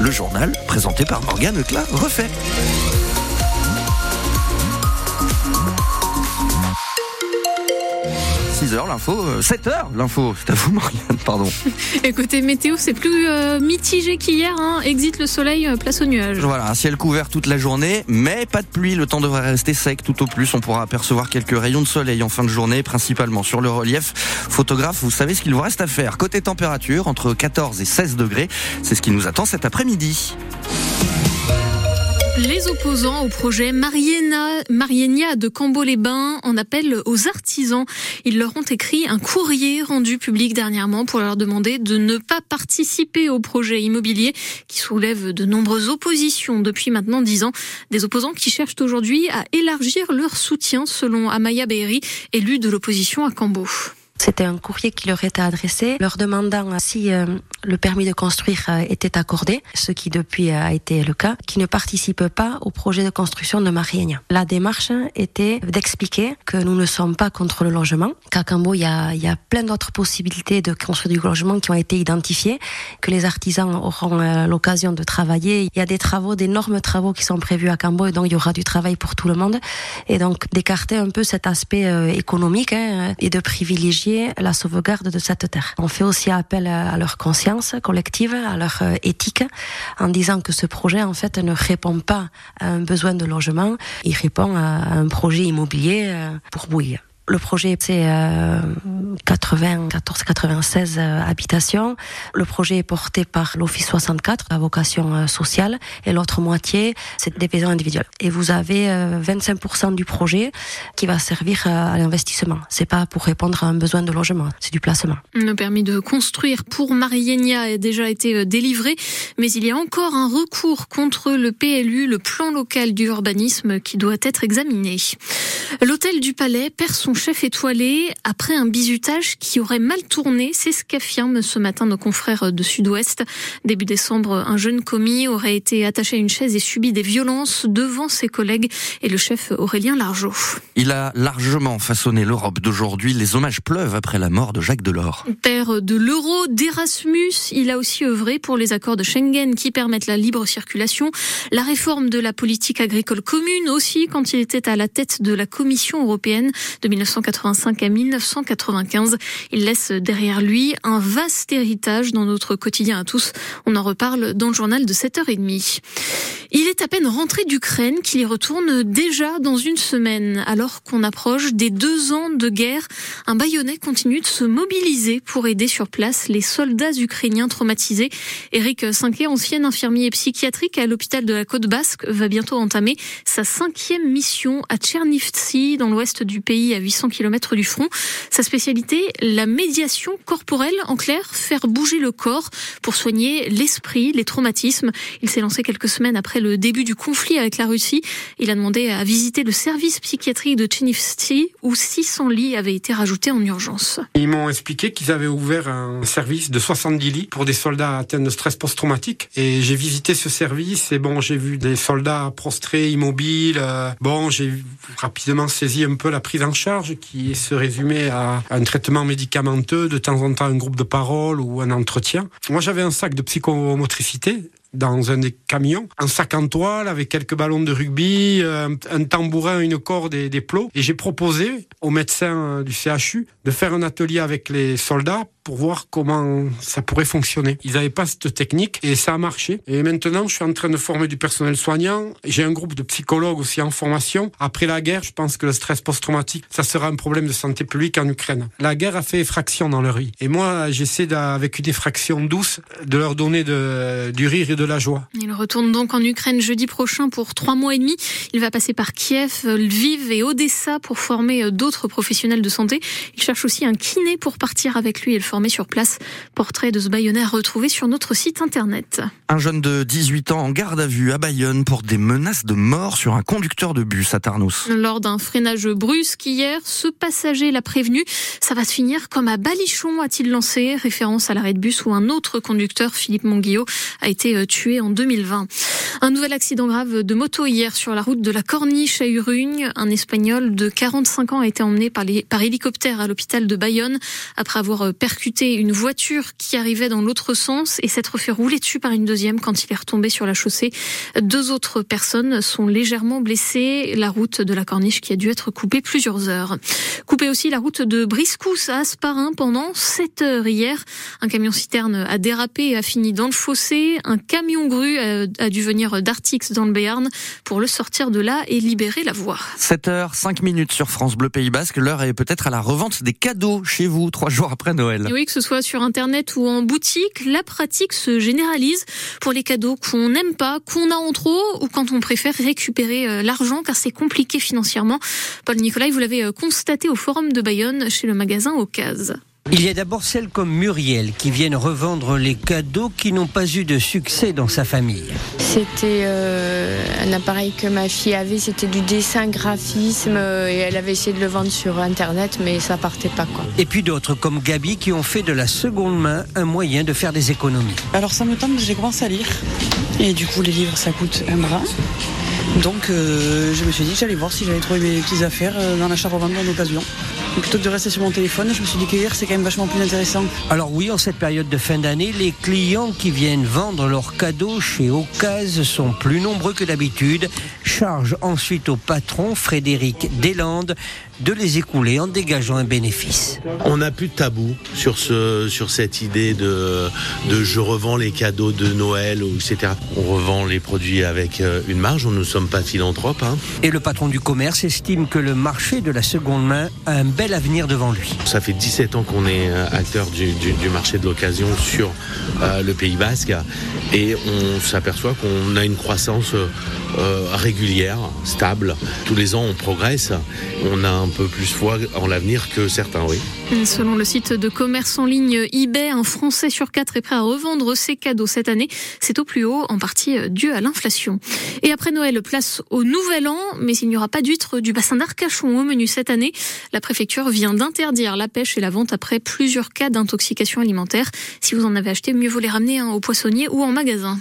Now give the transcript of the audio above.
Le journal présenté par Morgane Cla refait. 6h l'info, 7h euh, l'info, c'est à vous Morgane, pardon. Écoutez, météo c'est plus euh, mitigé qu'hier, hein. exit le soleil, euh, place aux nuages. Voilà, un ciel couvert toute la journée, mais pas de pluie, le temps devrait rester sec tout au plus, on pourra apercevoir quelques rayons de soleil en fin de journée, principalement sur le relief. Photographe, vous savez ce qu'il vous reste à faire. Côté température, entre 14 et 16 degrés, c'est ce qui nous attend cet après-midi. Les opposants au projet Marienia de Cambo-les-Bains en appellent aux artisans. Ils leur ont écrit un courrier rendu public dernièrement pour leur demander de ne pas participer au projet immobilier qui soulève de nombreuses oppositions depuis maintenant dix ans. Des opposants qui cherchent aujourd'hui à élargir leur soutien selon Amaya Beiri, élue de l'opposition à Cambo. C'était un courrier qui leur était adressé, leur demandant si euh, le permis de construire euh, était accordé, ce qui depuis a été le cas, qui ne participent pas au projet de construction de Marienia. La démarche était d'expliquer que nous ne sommes pas contre le logement, qu'à Cambo, il y a, plein d'autres possibilités de construire du logement qui ont été identifiées, que les artisans auront euh, l'occasion de travailler. Il y a des travaux, d'énormes travaux qui sont prévus à Cambo et donc il y aura du travail pour tout le monde. Et donc d'écarter un peu cet aspect économique hein, et de privilégier la sauvegarde de cette terre. On fait aussi appel à leur conscience collective, à leur euh, éthique, en disant que ce projet, en fait, ne répond pas à un besoin de logement, il répond à un projet immobilier euh, pour bouillir. Le projet, c'est 94, 96 euh, habitations. Le projet est porté par l'Office 64, à vocation euh, sociale, et l'autre moitié, c'est des maisons individuelles. Et vous avez 25% euh, du projet qui va servir à l'investissement. C'est pas pour répondre à un besoin de logement, c'est du placement. Le permis de construire pour Marienia a déjà été délivré, mais il y a encore un recours contre le PLU, le plan local d'urbanisme, qui doit être examiné. L'hôtel du Palais perd son chef étoilé après un bizutage qui aurait mal tourné. C'est ce qu'affirment ce matin nos confrères de Sud-Ouest. Début décembre, un jeune commis aurait été attaché à une chaise et subi des violences devant ses collègues et le chef Aurélien Largeau. Il a largement façonné l'Europe d'aujourd'hui. Les hommages pleuvent après la mort de Jacques Delors. Père de l'euro, d'Erasmus, il a aussi œuvré pour les accords de Schengen qui permettent la libre circulation, la réforme de la politique agricole commune aussi quand il était à la tête de la Commission européenne de 1985 à 1995. Il laisse derrière lui un vaste héritage dans notre quotidien à tous. On en reparle dans le journal de 7h30. Il est à peine rentré d'Ukraine qu'il y retourne déjà dans une semaine. Alors qu'on approche des deux ans de guerre, un baïonnet continue de se mobiliser pour aider sur place les soldats ukrainiens traumatisés. Eric Cinquet, ancien infirmier psychiatrique à l'hôpital de la Côte Basque, va bientôt entamer sa cinquième mission à Tchernivtsi, dans l'ouest du pays, à 800 km du front. Sa spécialité, la médiation corporelle. En clair, faire bouger le corps pour soigner l'esprit, les traumatismes. Il s'est lancé quelques semaines après le début du conflit avec la Russie. Il a demandé à visiter le service psychiatrique de Tchenivtsi où 600 lits avaient été rajoutés en urgence. Ils m'ont expliqué qu'ils avaient ouvert un service de 70 lits pour des soldats atteints de stress post-traumatique. Et j'ai visité ce service et bon, j'ai vu des soldats prostrés, immobiles. Euh, bon, j'ai rapidement saisi un peu la prise en charge qui se résumait à un traitement médicamenteux, de temps en temps un groupe de parole ou un entretien. Moi, j'avais un sac de psychomotricité dans un des camions, un sac en toile avec quelques ballons de rugby, euh, un, tambourin, une corde et des plots. Et j'ai proposé aux médecins du CHU de faire un atelier avec les soldats pour voir comment ça pourrait fonctionner. Ils n'avaient pas cette technique et ça a marché. Et maintenant, je suis en train de former du personnel soignant. J'ai un groupe de psychologues aussi en formation. Après la guerre, je pense que le stress post-traumatique, ça sera un problème de santé publique en Ukraine. La guerre a fait effraction dans leur vie. Et moi, j'essaie avec une effraction douce de leur donner du rire et de la joie. Il retourne donc en Ukraine jeudi prochain pour trois mois et demi. Il va passer par Kiev, Lviv et Odessa pour former d'autres professionnels de santé. Il cherche aussi un kiné pour partir avec lui et le former sur place. Portrait de ce baïonnaire retrouvé sur notre site internet. Un jeune de 18 ans en garde à vue à Bayonne pour des menaces de mort sur un conducteur de bus à Tarnos. Lors d'un freinage brusque hier, ce passager l'a prévenu. Ça va se finir comme à Balichon, a-t-il lancé, référence à l'arrêt de bus où un autre conducteur, Philippe Monguillot, a été euh, tué en 2020. Un nouvel accident grave de moto hier sur la route de la Corniche à Urugne. Un Espagnol de 45 ans a été emmené par, par hélicoptère à l'hôpital de Bayonne après avoir percuté une voiture qui arrivait dans l'autre sens et s'être fait rouler dessus par une deuxième quand il est retombé sur la chaussée. Deux autres personnes sont légèrement blessées. La route de la Corniche qui a dû être coupée plusieurs heures. Coupée aussi la route de Briscous à Asparin pendant 7 heures hier. Un camion citerne a dérapé et a fini dans le fossé. Un camion grue a dû venir d'Artix dans le Béarn pour le sortir de là et libérer la voie. 7h, 5 minutes sur France Bleu Pays Basque. L'heure est peut-être à la revente des cadeaux chez vous, trois jours après Noël. oui, que ce soit sur Internet ou en boutique, la pratique se généralise pour les cadeaux qu'on n'aime pas, qu'on a en trop ou quand on préfère récupérer euh, l'argent car c'est compliqué financièrement. Paul Nicolas, vous l'avez euh, constaté au Forum de Bayonne chez le magasin Ocase. Il y a d'abord celles comme Muriel qui viennent revendre les cadeaux qui n'ont pas eu de succès dans sa famille. C'était euh, un appareil que ma fille avait, c'était du dessin graphisme euh, et elle avait essayé de le vendre sur internet mais ça partait pas quoi. Et puis d'autres comme Gabi qui ont fait de la seconde main un moyen de faire des économies. Alors ça me tente, j'ai commencé à lire et du coup les livres ça coûte un bras. Donc euh, je me suis dit j'allais voir si j'allais trouver mes petites affaires dans l'achat-revente en occasion plutôt que de rester sur mon téléphone, je me suis dit que c'est quand même vachement plus intéressant. Alors oui, en cette période de fin d'année, les clients qui viennent vendre leurs cadeaux chez Ocase sont plus nombreux que d'habitude. Charge ensuite au patron Frédéric Deslandes de les écouler en dégageant un bénéfice. On n'a plus de tabou sur, ce, sur cette idée de, de je revends les cadeaux de Noël, etc. On revend les produits avec euh, une marge, nous ne sommes pas philanthropes. Hein. Et le patron du commerce estime que le marché de la seconde main a un bel avenir devant lui. Ça fait 17 ans qu'on est euh, acteur du, du, marché de l'occasion sur euh, le Pays Basque et on s'aperçoit qu'on a une croissance régulière, stable. Tous les ans on progresse. On a un peu plus foi en l'avenir que certains, oui. Selon le site de commerce en ligne eBay, un Français sur quatre est prêt à revendre ses cadeaux cette année. C'est au plus haut, en partie euh, dû à l'inflation. Et après Noël, place au Nouvel An, mais il n'y aura pas d'huîtres du bassin d'Arcachon au menu cette année. La vient d'interdire la pêche et la vente après plusieurs cas d'intoxication alimentaire. Si vous en avez acheté, mieux vaut les ramener hein, au poissonnier ou en magasin.